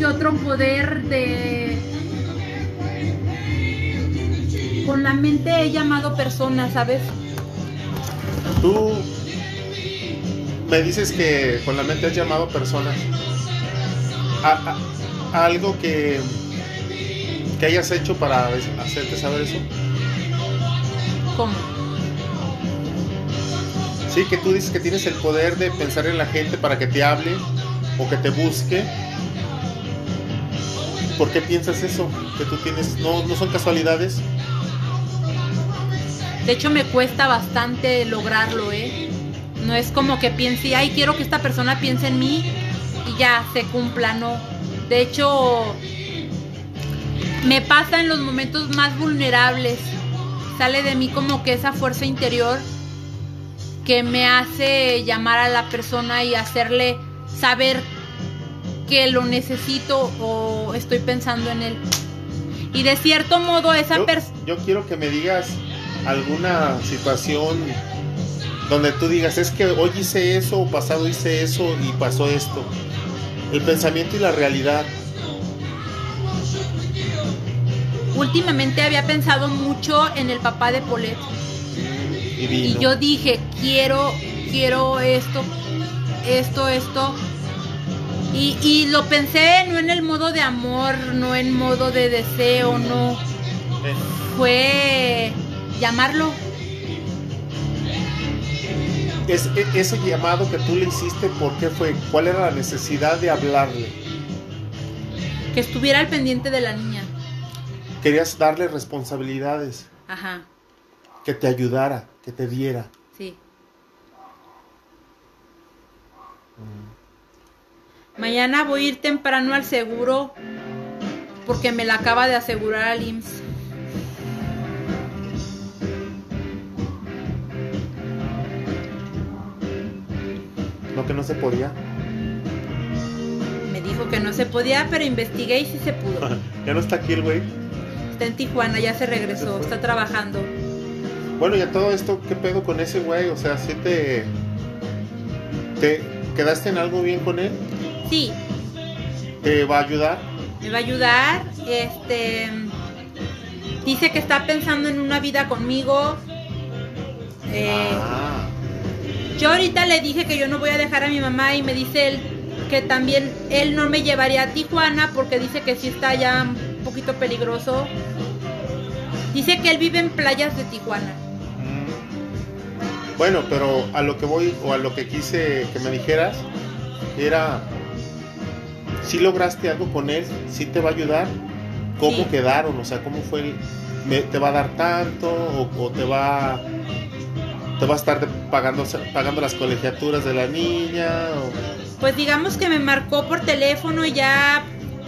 que otro poder de... Con la mente he llamado personas, ¿sabes? Tú me dices que con la mente has llamado personas. A, a- algo que, que hayas hecho para hacerte saber eso. ¿Cómo? Sí, que tú dices que tienes el poder de pensar en la gente para que te hable o que te busque. ¿Por qué piensas eso? Que tú tienes, no, no son casualidades. De hecho, me cuesta bastante lograrlo, ¿eh? No es como que piense, ay, quiero que esta persona piense en mí y ya se cumpla, no. De hecho, me pasa en los momentos más vulnerables. Sale de mí como que esa fuerza interior que me hace llamar a la persona y hacerle saber que lo necesito o estoy pensando en él. Y de cierto modo esa persona... yo quiero que me digas alguna situación donde tú digas, es que hoy hice eso, o pasado hice eso y pasó esto. El pensamiento y la realidad. Últimamente había pensado mucho en el papá de Polet. Y yo dije, quiero, quiero esto, esto, esto. Y, y lo pensé no en el modo de amor, no en modo de deseo, no. Eh, Fue llamarlo. es- e- ese llamado que tú le hiciste, ¿por qué fue? ¿Cuál era la necesidad de hablarle? Que estuviera al pendiente de la niña. Querías darle responsabilidades, Ajá, que te ayudara, que te diera. sí. Mañana voy a ir temprano al seguro porque me la acaba de asegurar al IMSS. Lo que no se podía. Me dijo que no se podía, pero investigué y sí se pudo. ya no está aquí el güey. Está en Tijuana, ya se regresó, está trabajando. Bueno, y a todo esto, ¿qué pedo con ese güey? O sea, ¿sí te, te quedaste en algo bien con él? Sí, ¿Te va a ayudar? me va a ayudar. Este dice que está pensando en una vida conmigo. Eh, Ah, Yo ahorita le dije que yo no voy a dejar a mi mamá y me dice él que también él no me llevaría a Tijuana porque dice que sí está ya un poquito peligroso. Dice que él vive en playas de Tijuana. mm. Bueno, pero a lo que voy o a lo que quise que me dijeras era, si lograste algo con él, si te va a ayudar, cómo Sí. quedaron, o sea, cómo fue, el- me- te va a dar tanto o, o te va te va a estar pagando pagando las colegiaturas de la niña o- Pues digamos que me marcó por teléfono y ya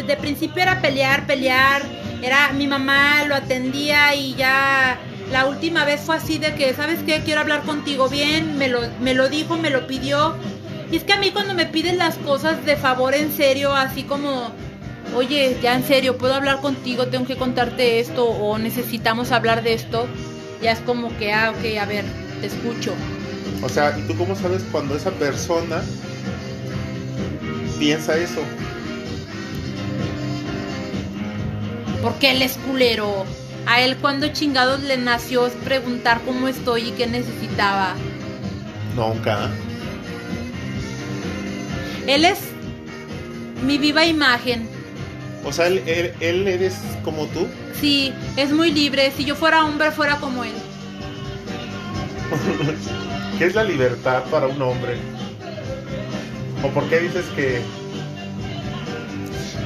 de principio era pelear, pelear. Era mi mamá lo atendía y ya la última vez fue así de que, ¿sabes qué? Quiero hablar contigo bien. Me lo, me lo dijo, me lo pidió. Y es que a mí cuando me piden las cosas de favor en serio, así como, oye, ya en serio, puedo hablar contigo, tengo que contarte esto o necesitamos hablar de esto, ya es como que, ah, ok, a ver, te escucho. O sea, ¿y tú cómo sabes cuando esa persona piensa eso? Porque él es culero. A él cuando chingados le nació es preguntar cómo estoy y qué necesitaba. Nunca. Él es mi viva imagen. O sea, él, él, él eres como tú. Sí, es muy libre. Si yo fuera hombre, fuera como él. ¿Qué es la libertad para un hombre? ¿O por qué dices que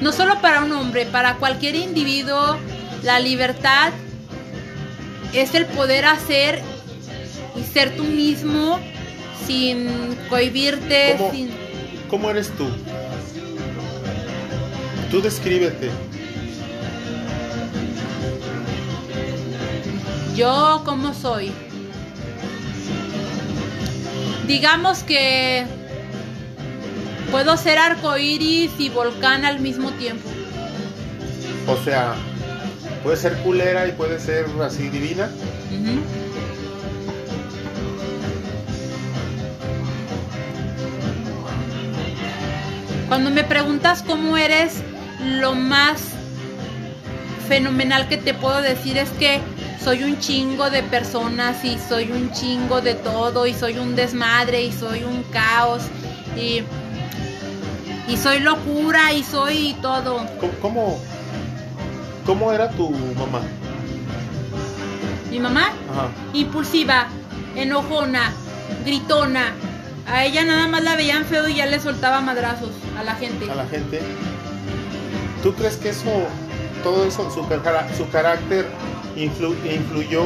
No solo para un hombre, para cualquier individuo, la libertad es el poder hacer y ser tú mismo sin cohibirte, ¿Cómo? sin... cómo eres tú? Tú descríbete. Yo como soy. Digamos que puedo ser arcoíris y volcán al mismo tiempo. O sea, puede ser culera y puede ser así divina. Ujú. Cuando me preguntas cómo eres, lo más fenomenal que te puedo decir es que soy un chingo de personas y soy un chingo de todo y soy un desmadre y soy un caos y, y soy locura y soy todo. ¿Cómo, cómo, cómo era tu mamá? Mi mamá, Ajá. impulsiva, enojona, gritona. A ella nada más la veían feo y ya le soltaba madrazos a la gente. a la gente. ¿Tú crees que eso, todo eso, su, carácter influ- influyó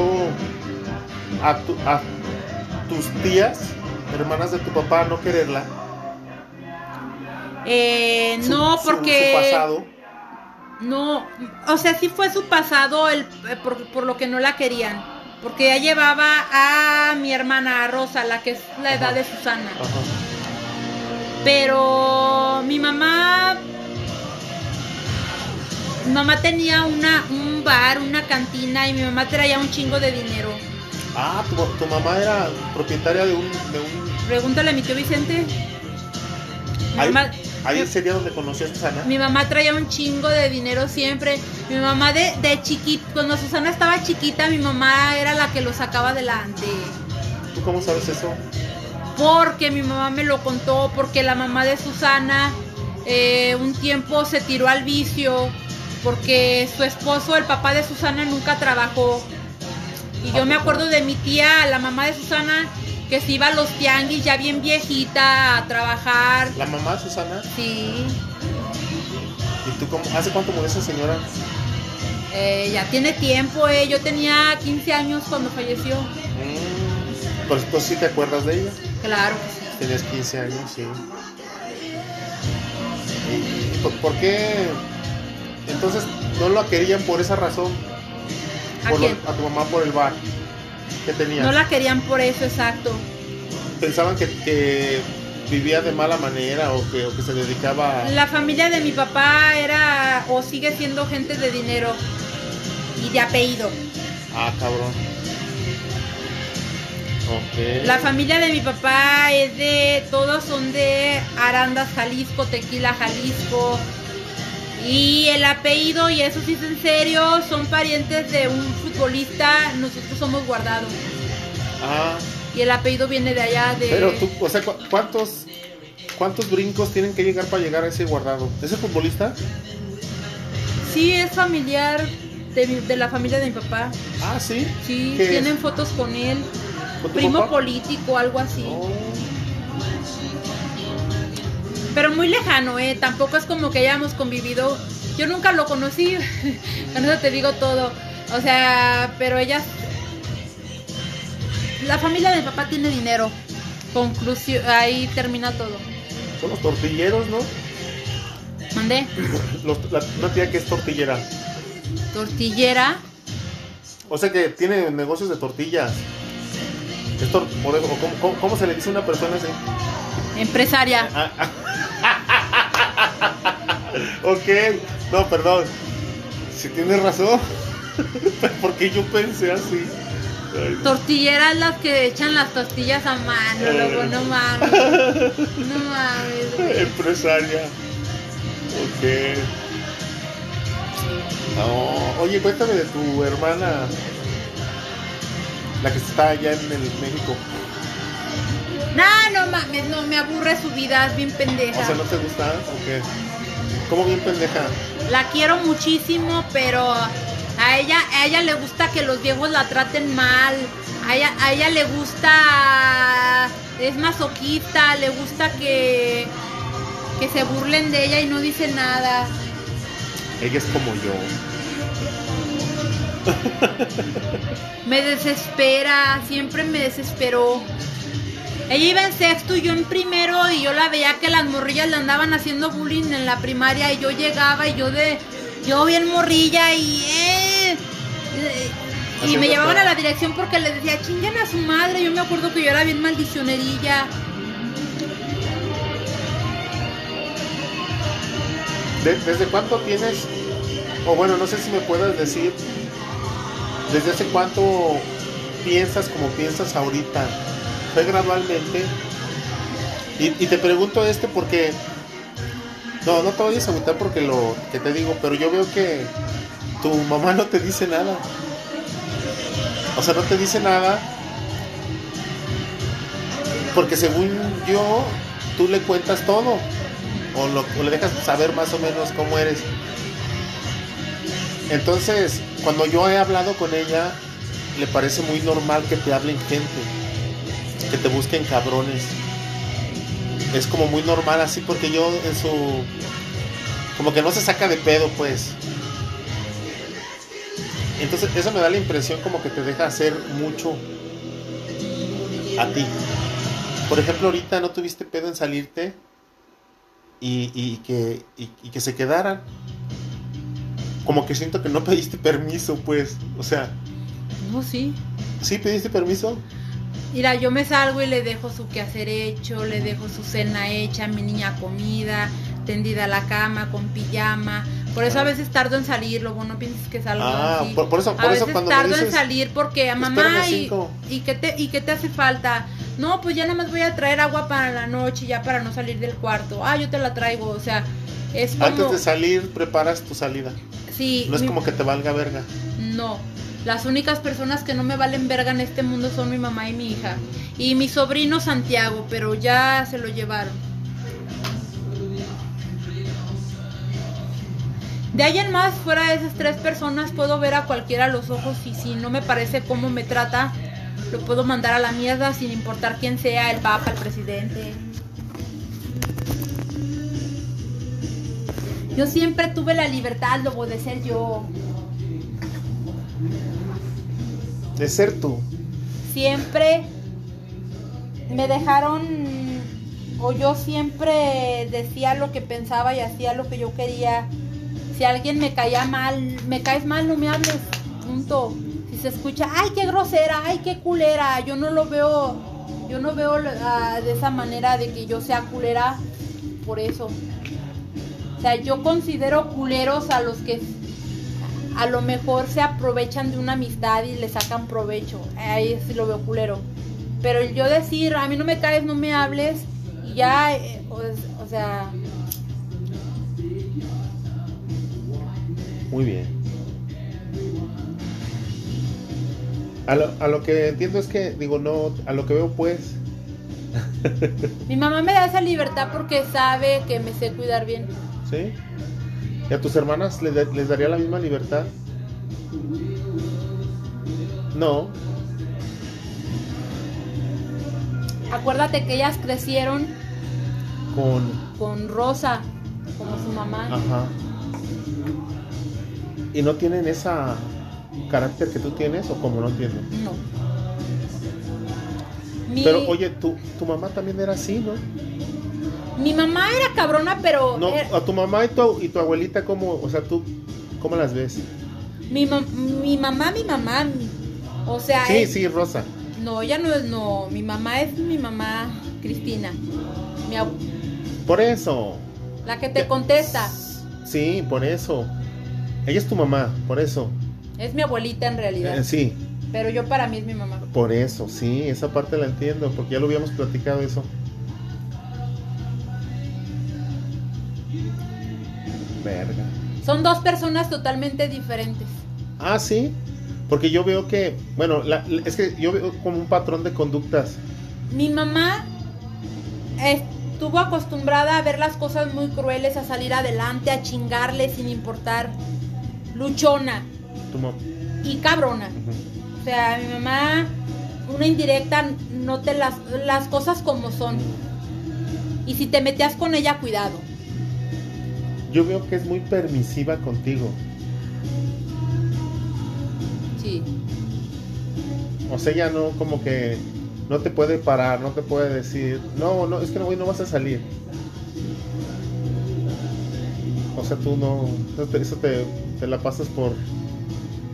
a, tu- a tus tías, hermanas de tu papá, no quererla? Eh, Su- no, porque... Su pasado. No, o sea, sí fue su pasado el, por, por lo que no la querían. Porque ya llevaba a mi hermana, a Rosa, la que es la edad Ajá. de Susana. Ajá. Pero mi mamá. Mi mamá tenía una, un bar, una cantina y mi mamá traía un chingo de dinero. Ah, tu, tu mamá era propietaria de un... De un Pregúntale a mi tío Vicente. Mi mamá, ahí sería donde conocí a Susana. mi mamá traía un chingo de dinero siempre. Mi mamá de, de chiquita, cuando Susana estaba chiquita, mi mamá era la que lo sacaba adelante. ¿Tú cómo sabes eso? Porque mi mamá me lo contó, porque la mamá de Susana eh, un tiempo se tiró al vicio, porque su esposo, el papá de Susana, nunca trabajó. Y yo me acuerdo de mi tía, la mamá de Susana, que se iba a los tianguis ya bien viejita a trabajar. La mamá, Susana. Sí, ¿Y tú cómo? ¿Hace cuánto murió esa señora? eh, ya tiene tiempo, eh. Yo tenía 15 años cuando falleció. Mm, Pero tú sí te acuerdas de ella. Claro. Tenías 15 años, sí. ¿Y por, por qué? Entonces, ¿no la querían por esa razón? ¿A Por lo- quién? a tu mamá por el bar que tenía. No la querían por eso, exacto. Pensaban que, que vivía de mala manera o que, o que se dedicaba a... La familia de mi papá era o sigue siendo gente de dinero y de apellido. Ah, cabrón. Ok. La familia de mi papá es de, todos son de Arandas, Jalisco, Tequila, Jalisco. Y el apellido, y eso sí es en serio, son parientes de un futbolista, nosotros somos guardados. Ah, Y el apellido viene de allá de... pero tú, o sea, ¿cu- ¿cuántos, ¿cuántos brincos tienen que llegar para llegar a ese guardado? ¿Ese futbolista? Sí, es familiar de, mi- de la familia de mi papá. Ah, sí. Sí, tienen fotos con él. ¿Con tu Primo papá? político, algo así. Oh. Pero muy lejano, ¿eh? Tampoco es como que hayamos convivido. Yo nunca lo conocí. Con eso te digo todo. O sea, pero ella. La familia de mi papá tiene dinero. Conclusión. Ahí termina todo. Son los tortilleros, ¿no? Mandé. Los- la- una tía que es tortillera. Tortillera. O sea que tiene negocios de tortillas. Es tor- por eso, o ¿cómo, cómo- cómo se le dice a una persona así? Empresaria. Ok, no, perdón. Si tienes razón. Porque yo pensé así. Ay, Tortilleras las que echan las tortillas a mano, luego no mames. No mames. güey. Empresaria. Ok. No, oye, cuéntame de tu hermana. La que está allá en el México. No, no mames, no me aburre su vida, es bien pendeja. O sea, ¿no te gusta? ¿O qué? ¿Cómo bien pendeja? La quiero muchísimo, pero a ella, a ella le gusta que los viejos la traten mal. A ella, a ella le gusta, es masoquista, le gusta que, que se burlen de ella y no dice nada. Ella es como yo. Me desespera, siempre me desesperó. Ella iba en sexto y yo en primero y yo la veía que las morrillas le andaban haciendo bullying en la primaria y yo llegaba y yo de yo bien morrilla y eh, y me llevaban a la dirección porque les decía chingan a su madre. Yo me acuerdo que yo era bien maldicionerilla. ¿De- ¿Desde cuánto tienes? O bueno, no sé si me puedes decir. ¿Desde hace cuánto piensas como piensas ahorita? ¿Fue gradualmente? Y, te pregunto este porque No, no te vayas a agüitar porque lo que te digo, pero yo veo que tu mamá no te dice nada. O sea, no te dice nada porque según yo, tú le cuentas todo o, lo, o le dejas saber más o menos cómo eres. Entonces, cuando yo he hablado con ella, le parece muy normal que te hablen gente, que te busquen cabrones. Es como muy normal así porque yo en su... Como que no se saca de pedo, pues. Entonces, eso me da la impresión como que te deja hacer mucho a ti. Por ejemplo, ahorita no tuviste pedo en salirte y, y que, y, y que se quedaran. Como que siento que no pediste permiso, pues. O sea, No, sí. ¿sí pediste permiso? Mira, yo me salgo y le dejo su quehacer hecho, le dejo su cena hecha, mi niña comida, tendida a la cama, con pijama. Por eso a veces tardo en salir, luego no pienses que salgo Ah, así. por, por eso, a por eso veces cuando me tardo en salir porque a "Espérame mamá y, cinco". y qué te y qué te hace falta. No, pues ya nada más voy a traer agua para la noche, ya para no salir del cuarto. Ah, yo te la traigo, o sea, es como antes de salir preparas tu salida. Sí, No es mi- como que te valga verga. no. Las únicas personas que no me valen verga en este mundo son mi mamá y mi hija. Y mi sobrino Santiago, pero ya se lo llevaron. De ahí en más, fuera de esas tres personas, puedo ver a cualquiera a los ojos y si no me parece cómo me trata, lo puedo mandar a la mierda sin importar quién sea, el papa, el presidente. Yo siempre tuve la libertad, Lobo, de ser yo. De ser tú. siempre me dejaron o yo siempre decía lo que pensaba y hacía lo que yo quería. Si alguien me caía mal, me caes mal, no me hables. Punto. Si se escucha, ay, qué grosera, ay, qué culera, yo no lo veo, yo no veo ah, de esa manera de que yo sea culera por eso. O sea, yo considero culeros a los que a lo mejor se aprovechan de una amistad y le sacan provecho. Ahí sí lo veo culero. Pero el yo decir, a mí no me caes, no me hables, y ya, eh, o, o sea, Muy bien. A lo, a lo que entiendo es que, digo, no, a lo que veo pues, mi mamá me da esa libertad porque sabe que me sé cuidar bien. ¿Sí? ¿Y a tus hermanas les, les daría la misma libertad? No. Acuérdate que ellas crecieron Con... con Rosa, como su mamá. Ajá. ¿Y no tienen esa carácter que tú tienes o como no entiendo? No. Mi, Pero oye, tu, tu mamá también era así, ¿no? Mi mamá era cabrona, pero No, era- a tu mamá y tu, y tu abuelita, ¿cómo, o sea, tú, cómo las ves? mi, mam- mi mamá, mi mamá, mi- o sea, Sí, es- sí, Rosa. No, ella no es, no, mi mamá es mi mamá Cristina, mi abu- Por eso. la que te Ya- contesta, Sí, por eso. Ella es tu mamá, por eso. es mi abuelita en realidad, Eh, sí, pero yo para mí es mi mamá. por eso, sí, esa parte la entiendo, porque ya lo habíamos platicado eso. Verga. Son dos personas totalmente diferentes. Ah, sí, porque yo veo que, bueno, la- la- es que yo veo como un patrón de conductas. Mi mamá estuvo acostumbrada a ver las cosas muy crueles, a salir adelante, a chingarle sin importar, luchona Tu mam- y cabrona. O sea, mi mamá, una indirecta, no te las, las cosas como son. Y si te metías con ella, cuidado. Yo veo que es muy permisiva contigo. Sí. O sea, ella no como que no te puede parar, no te puede decir, no, no, es que no, güey, no vas a salir. O sea, tú no, eso te, eso te, te la pasas por...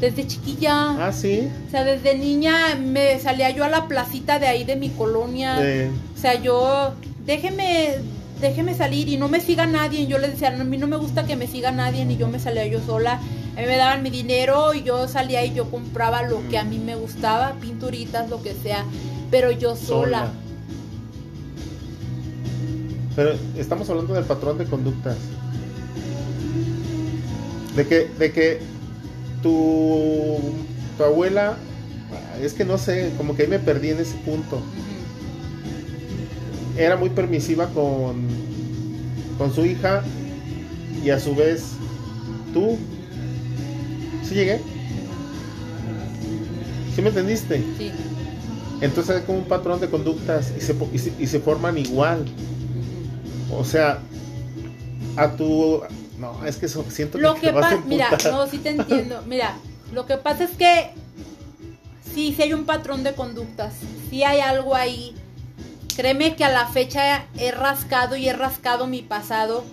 Desde chiquilla. Ah, sí. O sea, desde niña me salía yo a la placita de ahí de mi colonia. Eh, O sea, yo, déjeme, déjeme salir y no me siga nadie. Yo le decía, a mí no me gusta que me siga nadie y yo me salía yo sola. A mí me daban mi dinero y yo salía y yo compraba lo que a mí me gustaba, pinturitas, lo que sea, pero yo sola. sola. Pero estamos hablando del patrón de conductas. De que, de que tu, tu abuela, es que no sé, como que ahí me perdí en ese punto. Era muy permisiva con, con su hija y a su vez tú. ¿Sí llegué? ¿Sí me entendiste? Sí. Entonces es como un patrón de conductas y se, y se, y se forman igual. O sea, a tu... No, es que eso, siento Lo que, que te vas a mira, no, sí te entiendo. Mira, lo que pasa es que sí, sí hay un patrón de conductas, sí hay algo ahí. Créeme que a la fecha he rascado y he rascado mi pasado.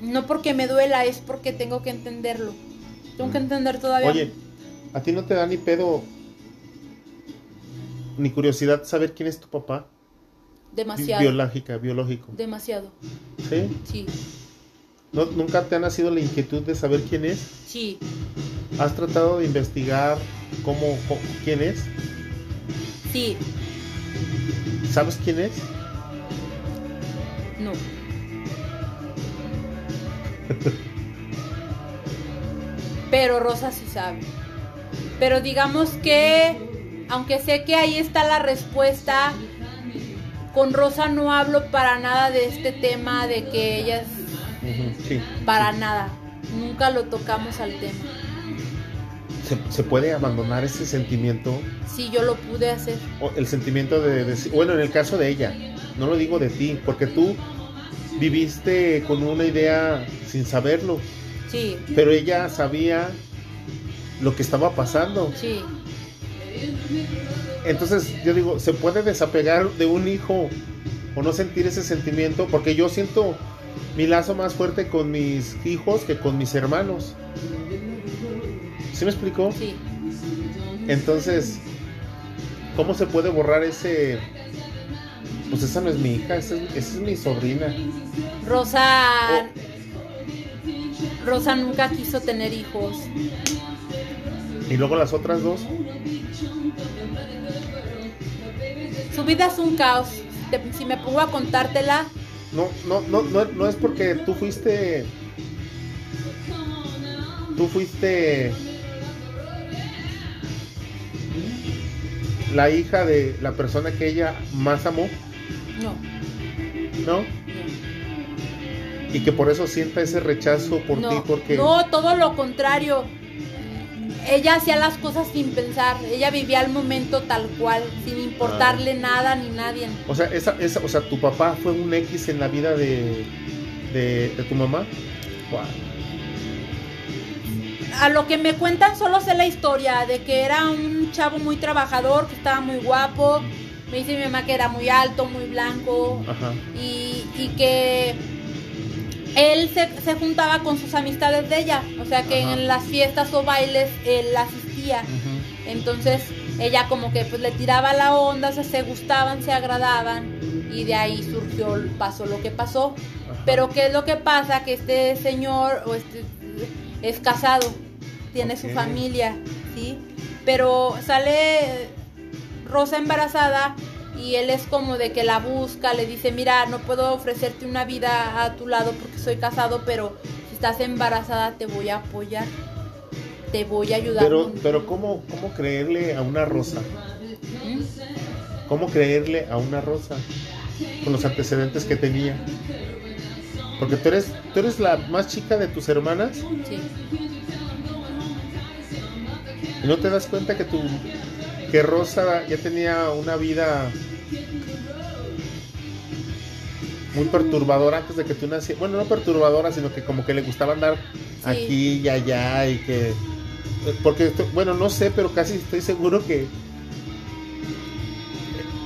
No porque me duela, es porque tengo que entenderlo. Tengo que entender todavía. Oye, ¿a ti no te da ni pedo ni curiosidad saber quién es tu papá? Demasiado. Biológica, biológico. Demasiado. ¿Sí? Sí, ¿No, ¿Nunca te ha nacido la inquietud de saber quién es? sí. ¿Has tratado de investigar cómo, cómo- quién es? Sí, ¿Sabes quién es? no. Pero Rosa sí sabe. Pero digamos que, aunque sé que ahí está la respuesta, con Rosa no hablo para nada de este tema de que ella es Ujú, Sí. para nada. Nunca lo tocamos al tema. ¿Se, se puede abandonar ese sentimiento? Sí, yo lo pude hacer. O el sentimiento de decir, bueno, en el caso de ella, no lo digo de ti, porque tú viviste con una idea sin saberlo, Sí, pero ella sabía lo que estaba pasando. sí. Entonces yo digo, ¿se puede desapegar de un hijo o no sentir ese sentimiento? Porque yo siento mi lazo más fuerte con mis hijos que con mis hermanos. ¿Sí me explicó? Sí. Entonces, ¿cómo se puede borrar ese... Pues esa no es mi hija, esa es, esa es mi sobrina. Rosa. Rosa nunca quiso tener hijos. Y luego las otras dos. Su vida es un caos. Te- si me pongo a contártela, No, no, no, no, no es porque tú fuiste... Tú fuiste... La hija de la persona que ella más amó, no. ¿no? Y que por eso sienta ese rechazo por no, ti, porque... no, todo lo contrario. Ella hacía las cosas sin pensar. Ella vivía el momento tal cual, sin importarle nada ni nadie. O sea, esa, esa, o sea, tu papá fue un X en la vida de, de, de tu mamá. Guau. A lo que me cuentan solo sé la historia de que era un chavo muy trabajador, que estaba muy guapo. Me dice mi mamá que era muy alto, muy blanco. Ajá. y, y que él se, se juntaba con sus amistades de ella, o sea que Ajá. en las fiestas o bailes él asistía. Entonces ella como que pues le tiraba la onda, o sea, se gustaban, se agradaban y de ahí surgió, pasó lo que pasó. Pero ¿qué es lo que pasa? Que este señor o este es casado, tiene su familia, ¿sí? Pero sale Rosa embarazada y él es como de que la busca, le dice, mira, no puedo ofrecerte una vida a tu lado porque soy casado, pero si estás embarazada te voy a apoyar, te voy a ayudar. Pero, con- pero ¿cómo, ¿cómo creerle a una rosa? ¿Mm? ¿Cómo creerle a una rosa? Con los antecedentes que tenía. Porque tú eres, tú eres la más chica de tus hermanas Sí, y no te das cuenta que tu que Rosa ya tenía una vida muy perturbadora antes de que tú nacieras. Bueno, no perturbadora, sino que como que le gustaba andar aquí y allá y que... Porque, esto- bueno, no sé, pero casi estoy seguro que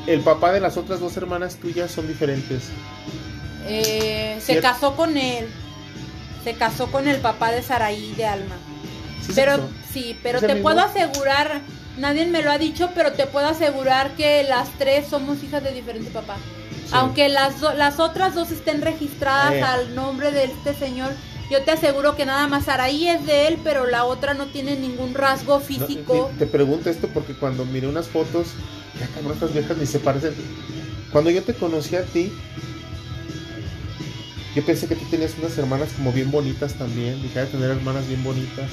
el papá de las otras dos hermanas tuyas son diferentes. Eh, se casó con él, se casó con el papá de Saraí de Alma. ¿Sí se Pero sí, pero ¿Es el te puedo asegurar, nadie me lo ha dicho, pero te puedo asegurar que las tres somos hijas de diferente papá. Sí. Aunque las, do- las otras dos estén registradas Eh. al nombre de este señor, yo te aseguro que nada más Saraí es de él, pero la otra no tiene ningún rasgo No, físico. te, te pregunto esto porque cuando miré unas fotos, ya cabrón, estas viejas ni se parecen. Cuando yo te conocí a ti, Yo pensé que tú tenías unas hermanas como bien bonitas también. Dije, de tener hermanas bien bonitas.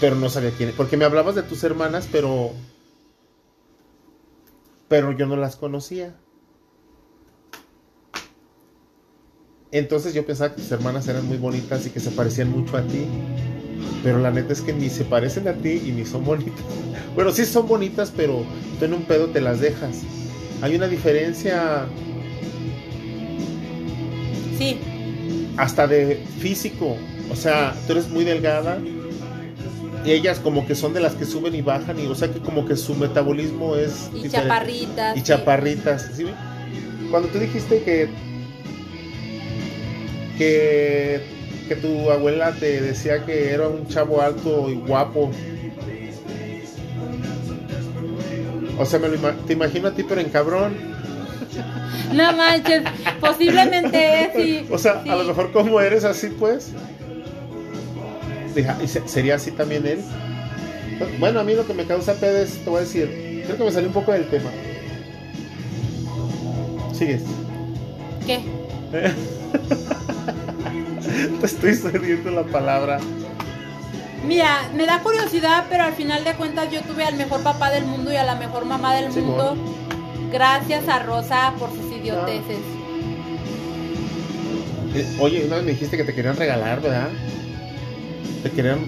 Pero no sabía quién. Porque me hablabas de tus hermanas, pero. Pero yo no las conocía. Entonces yo pensaba que tus hermanas eran muy bonitas y que se parecían mucho a ti. Pero la neta es que ni se parecen a ti y ni son bonitas. Bueno, sí son bonitas, pero tú en un pedo te las dejas. Hay una diferencia. Sí. Hasta de físico. O sea, tú eres muy delgada. Y ellas como que son de las que suben y bajan. Y o sea que como que su metabolismo es. Y chaparritas. Y chaparritas. ¿sí? Cuando tú dijiste que. Que que tu abuela te decía que era un chavo alto y guapo. O sea, me lo te imagino a ti, pero en cabrón. No manches, posiblemente sí. O sea, a lo mejor como eres así, pues. ¿Y sería así también él? Bueno, a mí lo que me causa pedo es, te voy a decir, creo que me salió un poco del tema. Sigues. ¿Qué? Te estoy cediendo la palabra. Mira, me da curiosidad, pero al final de cuentas yo tuve al mejor papá del mundo y a la mejor mamá del mundo. Gracias a Rosa por sus idioteces. Eh, oye, una vez me dijiste que te querían regalar, ¿verdad? ¿Te querían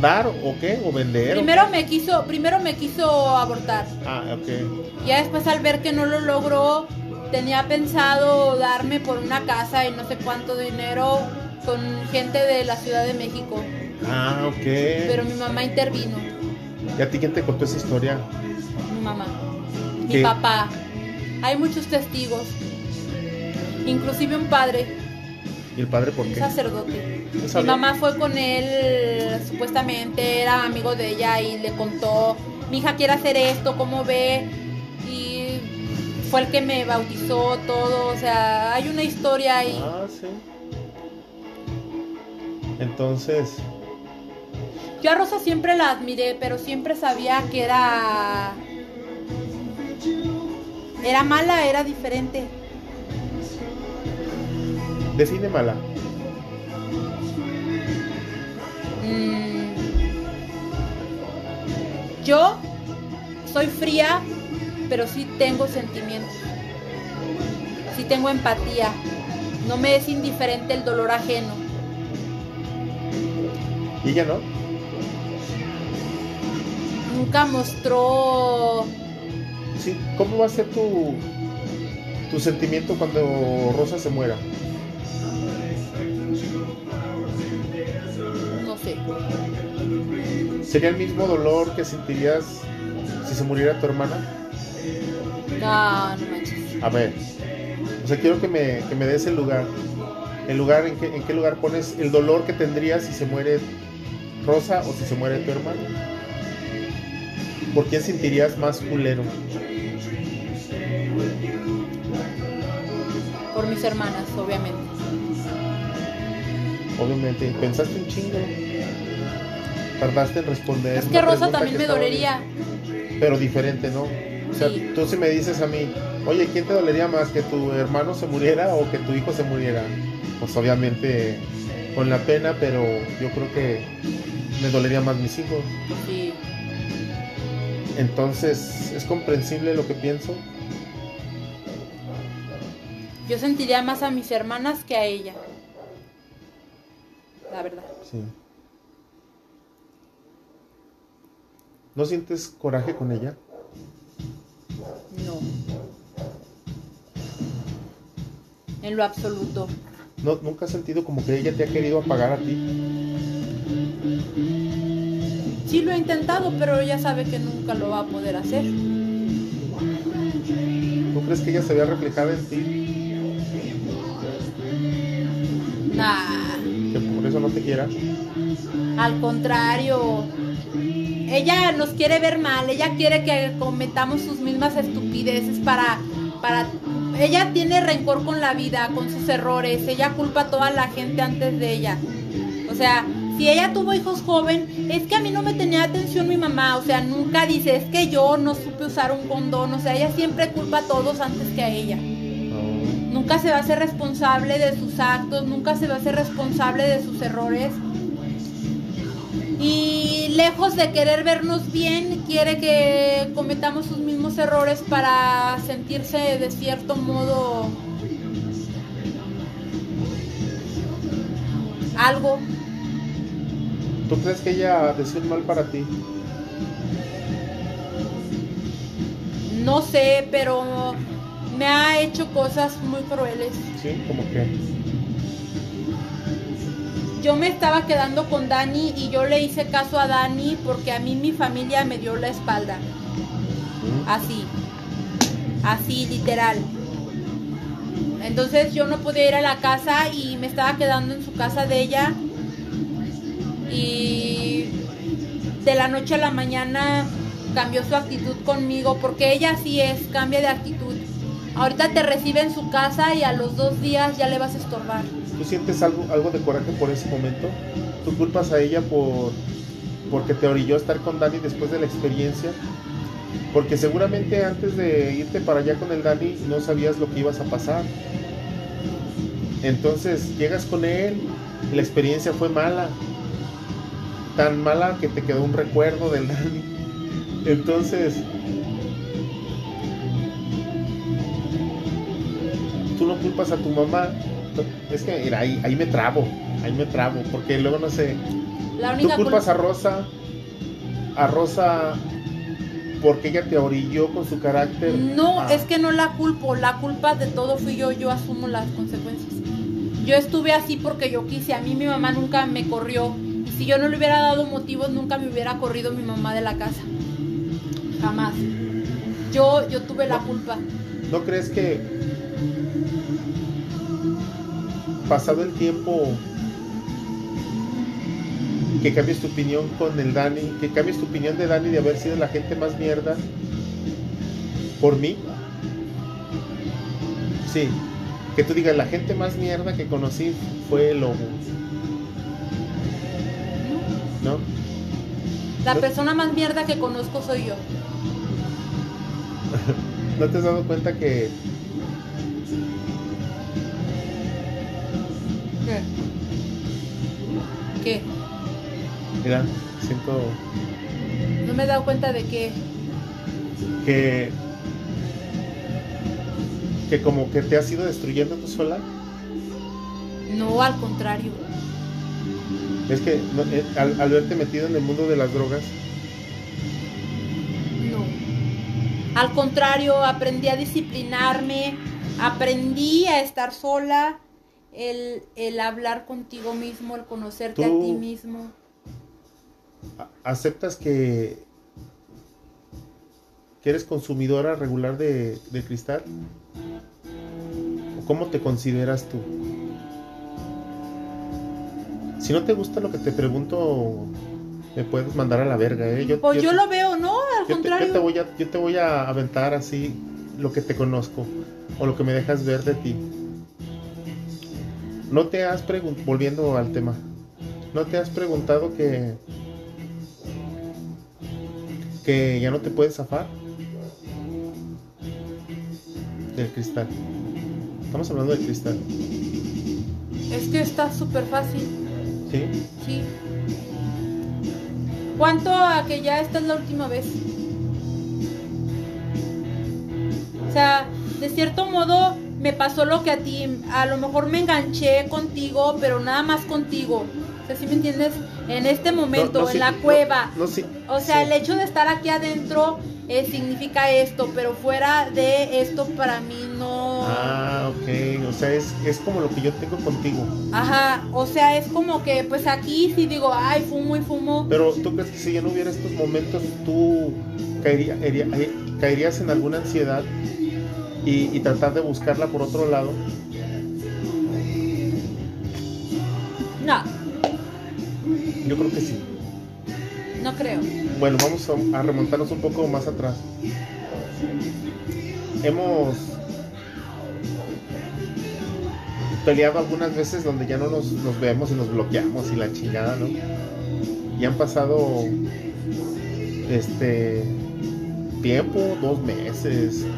dar o qué? ¿O vender? Primero me quiso, primero me quiso abortar. Ah, ok. Ya después al ver que no lo logró, tenía pensado darme por una casa y no sé cuánto dinero con gente de la Ciudad de México. Ah, ok. Pero mi mamá intervino. ¿Y a ti quién te contó esa historia? Mi mamá. Mi papá. Hay muchos testigos. Inclusive un padre. ¿Y el padre por qué? Un sacerdote. mi mamá fue con él, supuestamente era amigo de ella y le contó, mi hija quiere hacer esto, ¿cómo ve? Y fue el que me bautizó todo, o sea, hay una historia ahí. Ah, sí. Entonces... Yo a Rosa siempre la admiré, pero siempre sabía que era... Era mala, era diferente. Define mala. Mm. Yo soy fría, pero sí tengo sentimientos. Sí tengo empatía. No me es indiferente el dolor ajeno. ¿Y ella no? Nunca mostró. Sí, ¿cómo va a ser tu, tu sentimiento cuando Rosa se muera? No sé. ¿Sería el mismo dolor que sentirías si se muriera tu hermana? No, no manches. A ver, o sea, quiero que me, que me des el lugar. El lugar, en, en qué lugar pones el dolor que tendrías si se muere Rosa o si se muere tu hermano? ¿Por quién sentirías más culero? Mis hermanas, obviamente. Obviamente. ¿Pensaste un chingo? Tardaste en responder. Es que Rosa también me dolería. Pero diferente, ¿no? O sea, tú si me dices a mí, oye, ¿quién te dolería más? ¿Que tu hermano se muriera o que tu hijo se muriera? Pues obviamente con la pena, pero yo creo que me dolería más mis hijos. Sí. Entonces, ¿es comprensible lo que pienso? Yo sentiría más a mis hermanas que a ella. La verdad. Sí. ¿No sientes coraje con ella? No. En lo absoluto. ¿No, ¿Nunca has sentido como que ella te ha querido apagar a ti? Sí lo he intentado, pero ella sabe que nunca lo va a poder hacer. ¿Tú crees que ella se vea reflejada en ti? Nah. ¿Que por eso no te quiera? Al contrario. Ella nos quiere ver mal, ella quiere que cometamos sus mismas estupideces para, para ella tiene rencor con la vida, con sus errores, ella culpa a toda la gente antes de ella. O sea, si ella tuvo hijos joven, es que a mí no me tenía atención mi mamá, o sea, nunca dice, es que yo no supe usar un condón, o sea, ella siempre culpa a todos antes que a ella. Nunca se va a ser responsable de sus actos, nunca se va a ser responsable de sus errores. Y lejos de querer vernos bien, quiere que cometamos sus mismos errores para sentirse de cierto modo algo. ¿Tú crees que ella desea mal para ti? No sé, pero me ha hecho cosas muy crueles. Sí, como que. Yo me estaba quedando con Dani y yo le hice caso a Dani porque a mí mi familia me dio la espalda. ¿Mm? Así. Así, literal. Entonces yo no podía ir a la casa y me estaba quedando en su casa de ella. Y de la noche a la mañana cambió su actitud conmigo porque ella sí es, cambia de actitud. Ahorita te recibe en su casa y a los dos días ya le vas a estorbar. ¿Tú sientes algo, algo de coraje por ese momento? ¿Tú culpas a ella por porque te orilló a estar con Dani después de la experiencia? Porque seguramente antes de irte para allá con el Dani no sabías lo que ibas a pasar. Entonces llegas con él la experiencia fue mala. Tan mala que te quedó un recuerdo del Dani. Entonces, tú no culpas a tu mamá. Es que mira, ahí, ahí me trabo, ahí me trabo, porque luego no sé. La Tú culpas culpa- a Rosa, a Rosa porque ella te orilló con su carácter. No, Ah, es que no la culpo, la culpa de todo fui yo, yo asumo las consecuencias. Yo estuve así porque yo quise, a mí mi mamá nunca me corrió. Y si yo no le hubiera dado motivos, nunca me hubiera corrido mi mamá de la casa. Jamás. Yo, yo tuve la culpa. ¿No crees que pasado el tiempo que cambies tu opinión con el Dani, que cambies tu opinión de Dani de haber sido la gente más mierda por mí? Sí, que tú digas, la gente más mierda que conocí fue el lobo. ¿No? La persona más mierda que conozco soy yo. ¿No te has dado cuenta que ¿Qué? ¿Qué? Mira, siento No me he dado cuenta de que... que que como que te has ido destruyendo tú sola. No, al contrario. Es que no, eh, al, al verte metido en el mundo de las drogas, No. Al contrario, aprendí a disciplinarme, aprendí a estar sola, el, el hablar contigo mismo, el conocerte a ti mismo. aceptas que que eres consumidora regular de, de cristal. ¿O ¿Cómo te consideras tú? Si no te gusta lo que te pregunto, me puedes mandar a la verga, ¿eh? Yo, Pues yo lo veo, no, al Yo te, contrario. yo te voy a, yo te voy a aventar así lo que te conozco o lo que me dejas ver de ti. No te has preguntado, volviendo al tema, no te has preguntado que que ya no te puedes zafar del cristal. Estamos hablando del cristal, Es que está súper fácil, ¿sí? sí. ¿Cuánto a que ya esta es la última vez? O sea, de cierto modo me pasó lo que a ti. A lo mejor me enganché contigo, pero nada más contigo. O sea, ¿sí me entiendes? En este momento, No, no, en sí, la cueva. no, sí, O sea, el hecho de estar aquí adentro eh, significa esto, pero fuera de esto para mí no... Ah, ok, o sea, es, es como lo que yo tengo contigo. Ajá, o sea, es como que pues aquí sí digo, ay, fumo y fumo. Pero tú crees que si ya no hubiera estos momentos, tú caería- eh, caerías en alguna ansiedad y, y tratar de buscarla por otro lado. No, Yo creo que sí. no creo. Bueno, vamos a, a remontarnos un poco más atrás. Hemos peleado algunas veces donde ya no nos, nos vemos y nos bloqueamos y la chingada, ¿no? Y han pasado este tiempo, dos meses,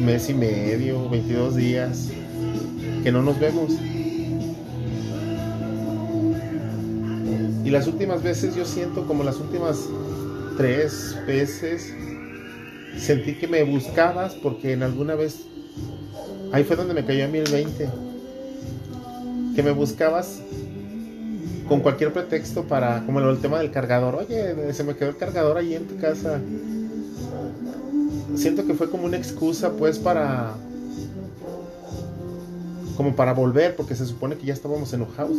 mes y medio, 22 días. que no nos vemos. Y las últimas veces yo siento como las últimas tres veces sentí que me buscabas porque en alguna vez ahí fue donde me cayó a mí el 20 que me buscabas con cualquier pretexto para como el tema del cargador oye se me quedó el cargador ahí en tu casa siento que fue como una excusa pues para como para volver porque se supone que ya estábamos enojados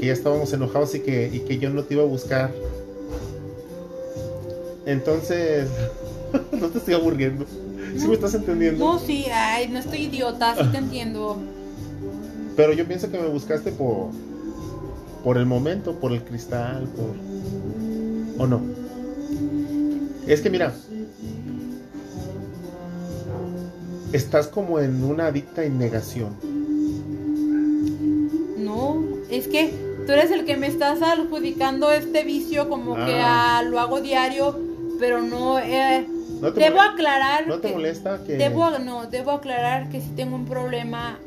que ya estábamos enojados y que, y que yo no te iba a buscar entonces, no te estoy aburriendo. ¿Sí me estás entendiendo? No, sí, ay, no estoy idiota, sí te entiendo. Pero yo pienso que me buscaste por por el momento, por el cristal, por o no. Es que mira, estás como en una adicta en negación. No, es que tú eres el que me estás adjudicando este vicio como que Ah. a, lo hago diario, pero no... eh, ¿No te debo aclarar... ¿No te que- molesta que Debo, no, debo aclarar que sí tengo un problema,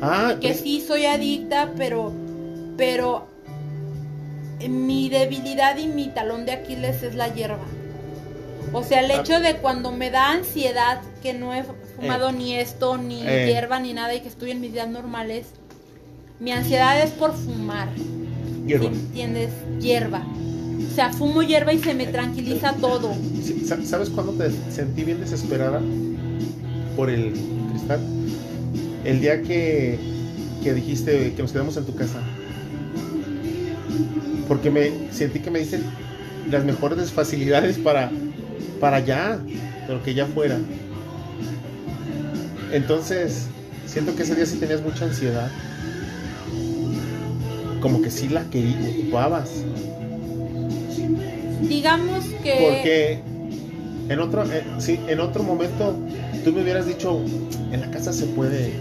Ah, que pues, sí soy adicta, pero, pero mi debilidad y mi talón de Aquiles es la hierba. O sea, el Ah. hecho de cuando me da ansiedad, que no he fumado ni esto, ni Eh. hierba, ni nada, y que estoy en mis días normales, mi ansiedad es por fumar. hierba. ¿Sí entiendes? Hierba. O sea, fumo hierba y se me tranquiliza todo. Sí, sa- ¿Sabes cuándo te sentí bien desesperada por el cristal? El día que, que dijiste que nos quedamos en tu casa. Porque me sentí que me dicen las mejores facilidades para, para allá, pero que ya fuera. Entonces, siento que ese día sí tenías mucha ansiedad. Como que sí la que ocupabas. Digamos que... Porque en otro, eh, sí, en otro momento tú me hubieras dicho, en la casa se puede.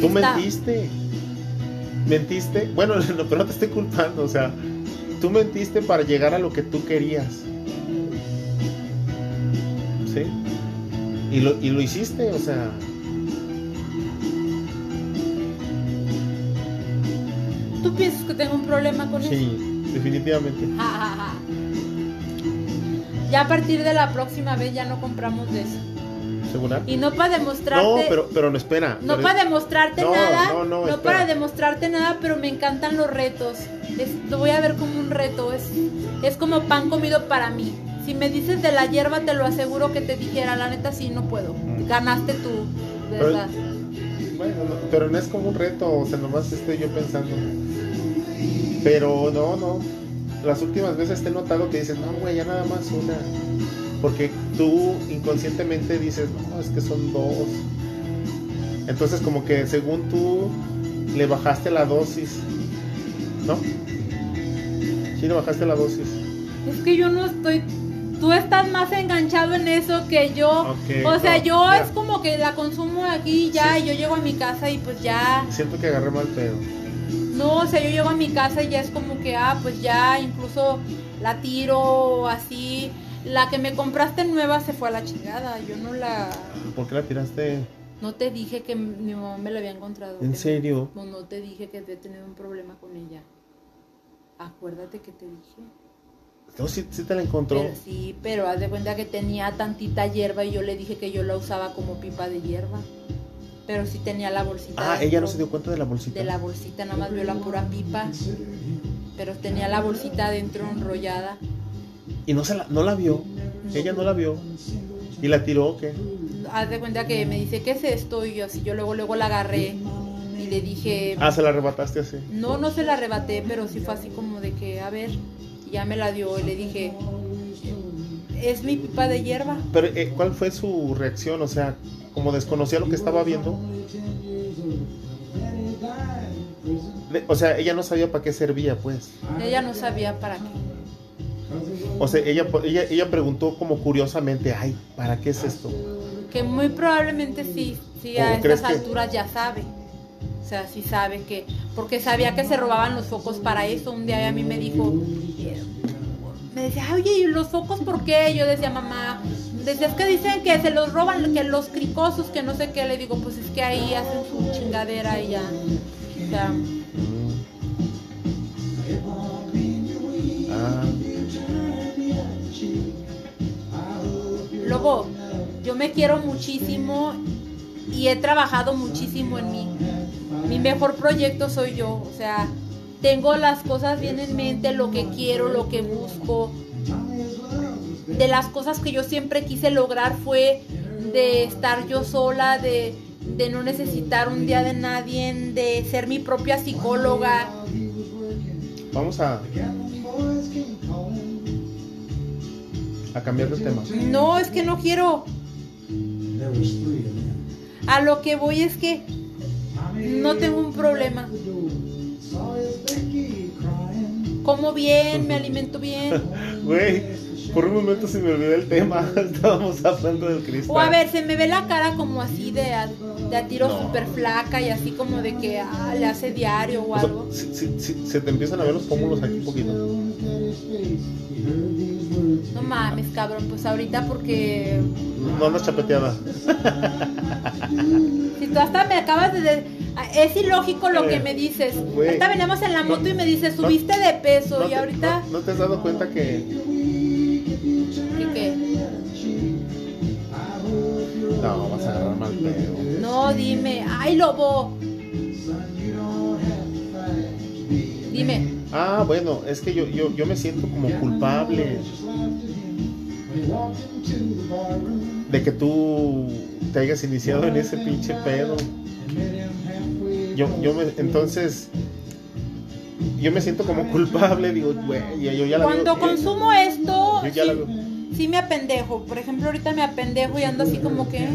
Tú Está. mentiste. Mentiste. Bueno, no, pero no te estoy culpando. O sea, tú mentiste para llegar a lo que tú querías. ¿Sí? Y lo, y lo hiciste, o sea. ¿Tú piensas que tengo un problema con eso? Sí, definitivamente. Ja, ja, ja. Ya a partir de la próxima vez ya no compramos de eso. ¿Segura? Y no para demostrarte... No, pero, pero no espera. No pero- para demostrarte No, nada, no, no, no, para demostrarte nada, pero me encantan los retos. Es- lo voy a ver como un reto, es, es como pan comido para mí. Si me dices de la hierba, te lo aseguro que te dijera, la neta sí, no puedo. Mm. Ganaste tú, Pero- ¿verdad? Bueno, no, pero no es como un reto, o sea, nomás estoy yo pensando. Pero no, no. Las últimas veces te he notado que dices, no, güey, ya nada más una. Porque tú inconscientemente dices, no, es que son dos. Entonces, como que según tú le bajaste la dosis, ¿no? Sí, le bajaste la dosis. Es que yo no estoy... Tú estás más enganchado en eso que yo. O sea, no, yo es como que la consumo aquí ya, Sí. y yo llego a mi casa y pues ya... Siento que agarré mal pedo. No, o sea, yo llego a mi casa y ya es como que, ah, pues ya incluso la tiro así. La que me compraste nueva se fue a la chingada. Yo no la. ¿Por qué la tiraste? No te dije que mi mamá me la había encontrado. ¿En serio? No, no te dije que había tenido un problema con ella. Acuérdate que te dije. No, sí, sí te la encontró. Pero sí, pero haz de cuenta que tenía tantita hierba y yo le dije que yo la usaba como pipa de hierba. Pero sí tenía la bolsita. Ah, ella no se dio cuenta de la bolsita. de la bolsita, nada más vio la pura pipa. Pero tenía la bolsita adentro enrollada. Y no, se la, no la vio. Ella no la vio. ¿Y la tiró o qué? Haz de cuenta que me dice, ¿qué es esto? Y yo así, yo luego, luego la agarré y le dije, Ah, se la arrebataste así. no, no se la arrebaté, pero sí fue así como de que, a ver, y ya me la dio y le dije, es mi pipa de hierba. Pero, eh, ¿cuál fue su reacción? O sea, como desconocía lo que estaba viendo. O sea, ella no sabía para qué servía, pues. Ella no sabía para qué. O sea, ella, ella, ella preguntó como curiosamente, ay, ¿para qué es esto? Que muy probablemente sí, sí a ¿Cómo crees estas que- alturas ya sabe. O sea, sí sabe que, porque sabía que se robaban los focos para eso. Un día a mí me dijo, eh, me decía, oye, ¿y los focos por qué? Yo decía, mamá, es que dicen que se los roban, que los cricosos, que no sé qué, le digo, pues es que ahí hacen su chingadera y ya. O sea, Ah, Lobo, yo me quiero muchísimo y he trabajado muchísimo en mí. Mi mejor proyecto soy yo, o sea, tengo las cosas bien en mente, lo que quiero, lo que busco. De las cosas que yo siempre quise lograr fue de estar yo sola, de, de no necesitar un día de nadie, de ser mi propia psicóloga. vamos a. A cambiar de tema. No, es que no quiero. A lo que voy es que no tengo un problema. Como bien, me alimento bien. Güey, por un momento se me olvidó el tema. Estábamos hablando del cristal. O a ver, se me ve la cara como así de a, de a tiro No. súper flaca y así como de que ah, le hace diario o O sea, algo. si- si- si- se te empiezan a ver los pómulos aquí un poquito. No mames, cabrón, pues ahorita porque No andas chapeteada. si tú hasta me acabas de... de- es ilógico lo que Eh, me dices. güey. Ahorita veníamos en la No, moto y me dices, no, subiste de peso ¿No y ahorita... no- no te has dado cuenta que ¿Qué, qué? no vas a agarrar mal pedo? No, dime. Ay, lobo. Dime. Ah, bueno, es que yo, yo, yo me siento como culpable de que tú te hayas iniciado en ese pinche pedo. Yo, yo me, entonces, yo me siento como culpable, digo, güey, yo ya la Cuando veo- consumo esto, Yo ya la sí, veo. sí me apendejo. Por ejemplo, ahorita me apendejo y ando así como que...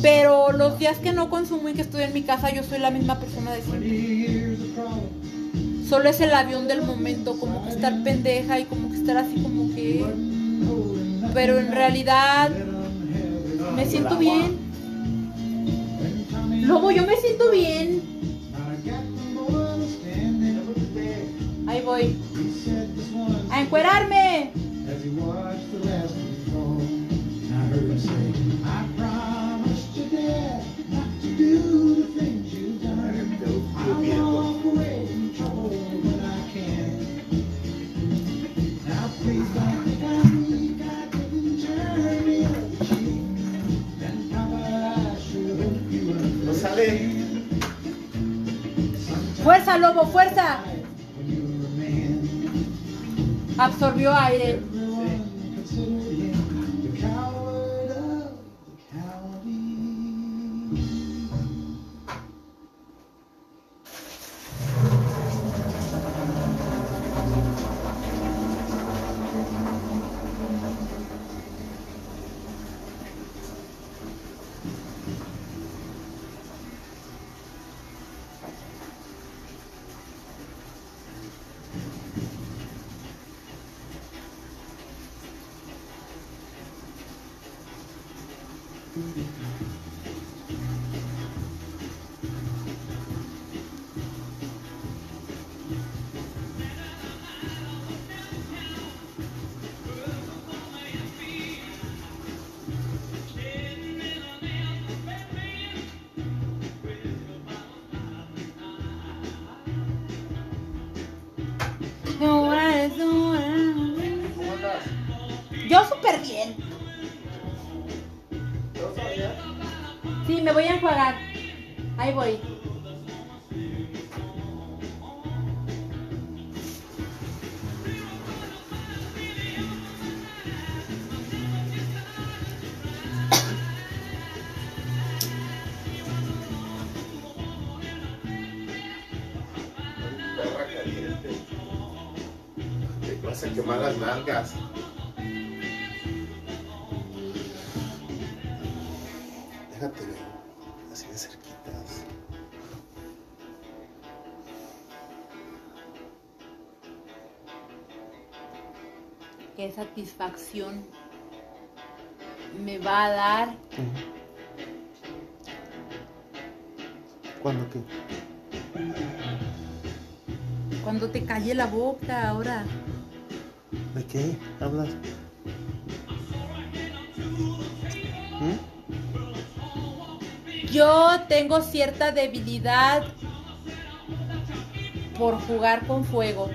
Pero los días que no consumo y que estoy en mi casa, yo soy la misma persona de siempre. Solo es el avión del momento, como que estar pendeja y como que estar así como que... Pero en realidad me siento bien. Lobo, yo me siento bien. Ahí voy. A encuerarme. No Fuerza, lobo, fuerza. Absorbió aire. Voy a enjuagar. Ahí voy. A quemar las nalgas. Déjate ver. Así de cerquitas. Qué satisfacción me va a dar ¿Cuándo qué? cuando te calle la boca ahora. ¿De qué hablas? Yo tengo cierta debilidad por jugar con fuego.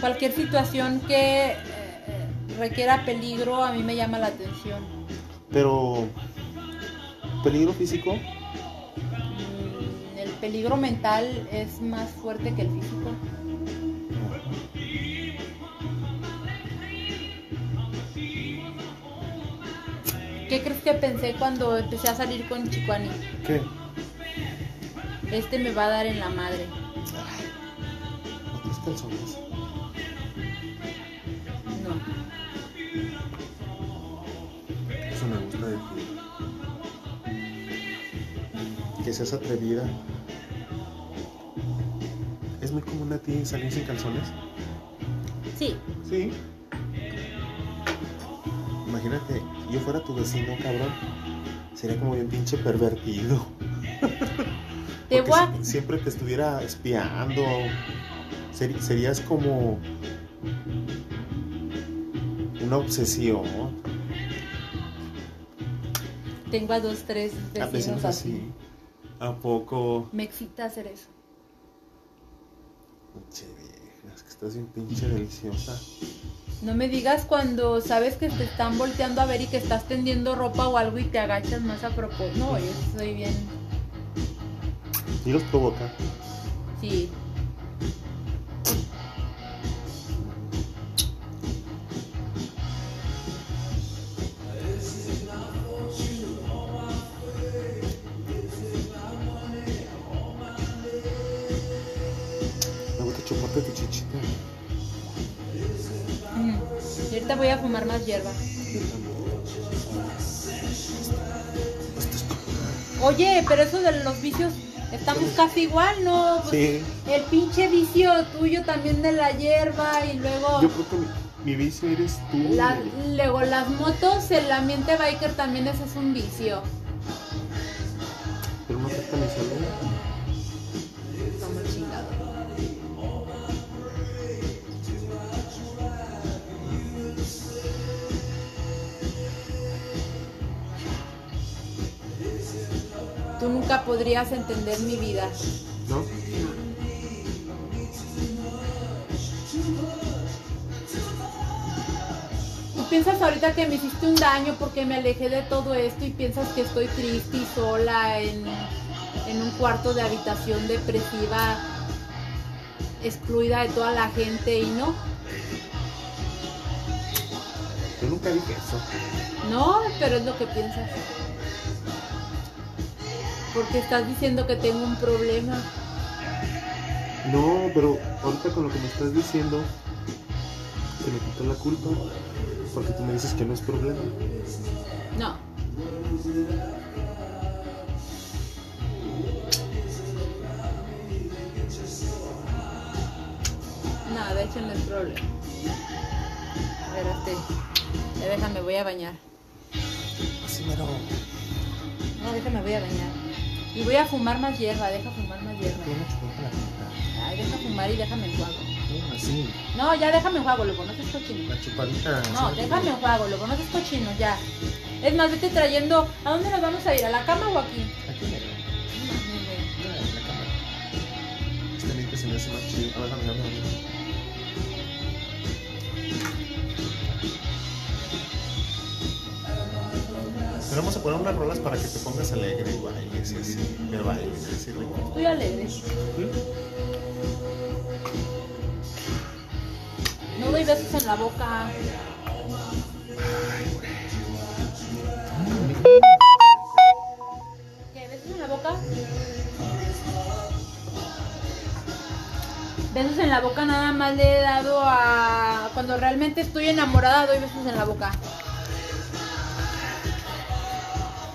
Cualquier situación que eh, requiera peligro a mí me llama la atención. Pero, ¿peligro físico? Mm, El peligro mental es más fuerte que el físico. Que pensé cuando empecé a salir con Chicuani? ¿Qué? Este me va a dar en la madre. ¿Otros calzones? No. Eso me gusta de ti. Que seas atrevida. ¿Es muy común a ti salir sin calzones? Sí. Sí. Imagínate, yo fuera tu vecino, cabrón. Sería como bien pinche pervertido. Te voy a- si- siempre te estuviera espiando. Seri- serías como una obsesión. Tengo a dos, tres A vecinos vecinos así. así. ¿A poco? Me excita hacer eso. Pinche vieja, es que estás bien pinche deliciosa. No me digas cuando sabes que te están volteando a ver y que estás tendiendo ropa o algo y te agachas más a propósito. No, yo soy bien. Y los provoca. Sí. Igual, ¿no? Pues, Sí. El pinche vicio tuyo también de la hierba y luego... Yo creo que mi, mi vicio eres tú. La- luego las motos, el ambiente biker también ese es un vicio. Pero no afecta mi salud. Como chingado. Tú nunca podrías entender mi vida. ¿No? Tú piensas ahorita que me hiciste un daño porque me alejé de todo esto y piensas que estoy triste y sola en, en un cuarto de habitación depresiva, excluida de toda la gente y no. Yo nunca dije eso. No, pero es lo que piensas. Porque estás diciendo que tengo un problema. No, pero ahorita con lo que me estás diciendo, se me quitó la culpa. Porque tú me dices que no es problema. No. No, de hecho no es problema. A ver, este. Ya déjame, voy a bañar. Así mero. No, déjame, voy a bañar. Y voy a fumar más hierba, deja fumar más hierba. No. Ay, deja fumar y déjame enjuago. No, así. No, ya déjame enjuago, lo conoces cochino. La chupadita. No, déjame enjuago, lo conoces cochino, ya. Es más, vete trayendo. ¿A dónde nos vamos a ir? ¿A la cama o aquí? Aquí. No. Mira, en la cámara. Este se me hace más chido. A ver. Pero vamos a poner unas rolas para que te pongas alegre y bailes y así. Que bailes y así. Estoy alegre. No doy besos en la boca. ¿Qué? ¿Besos en la boca? Besos en la boca nada más le he dado a... Cuando realmente estoy enamorada doy besos en la boca.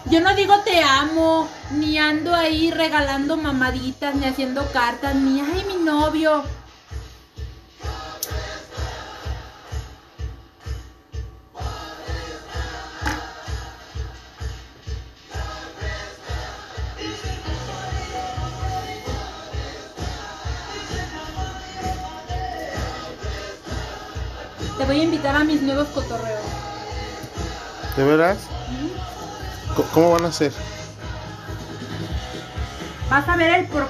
Yo no digo te amo, ni ando ahí regalando mamaditas, ni haciendo cartas, ni ay mi novio. Te voy a invitar a mis nuevos cotorreos. ¿De veras? ¿Cómo van a ser? Vas a ver el por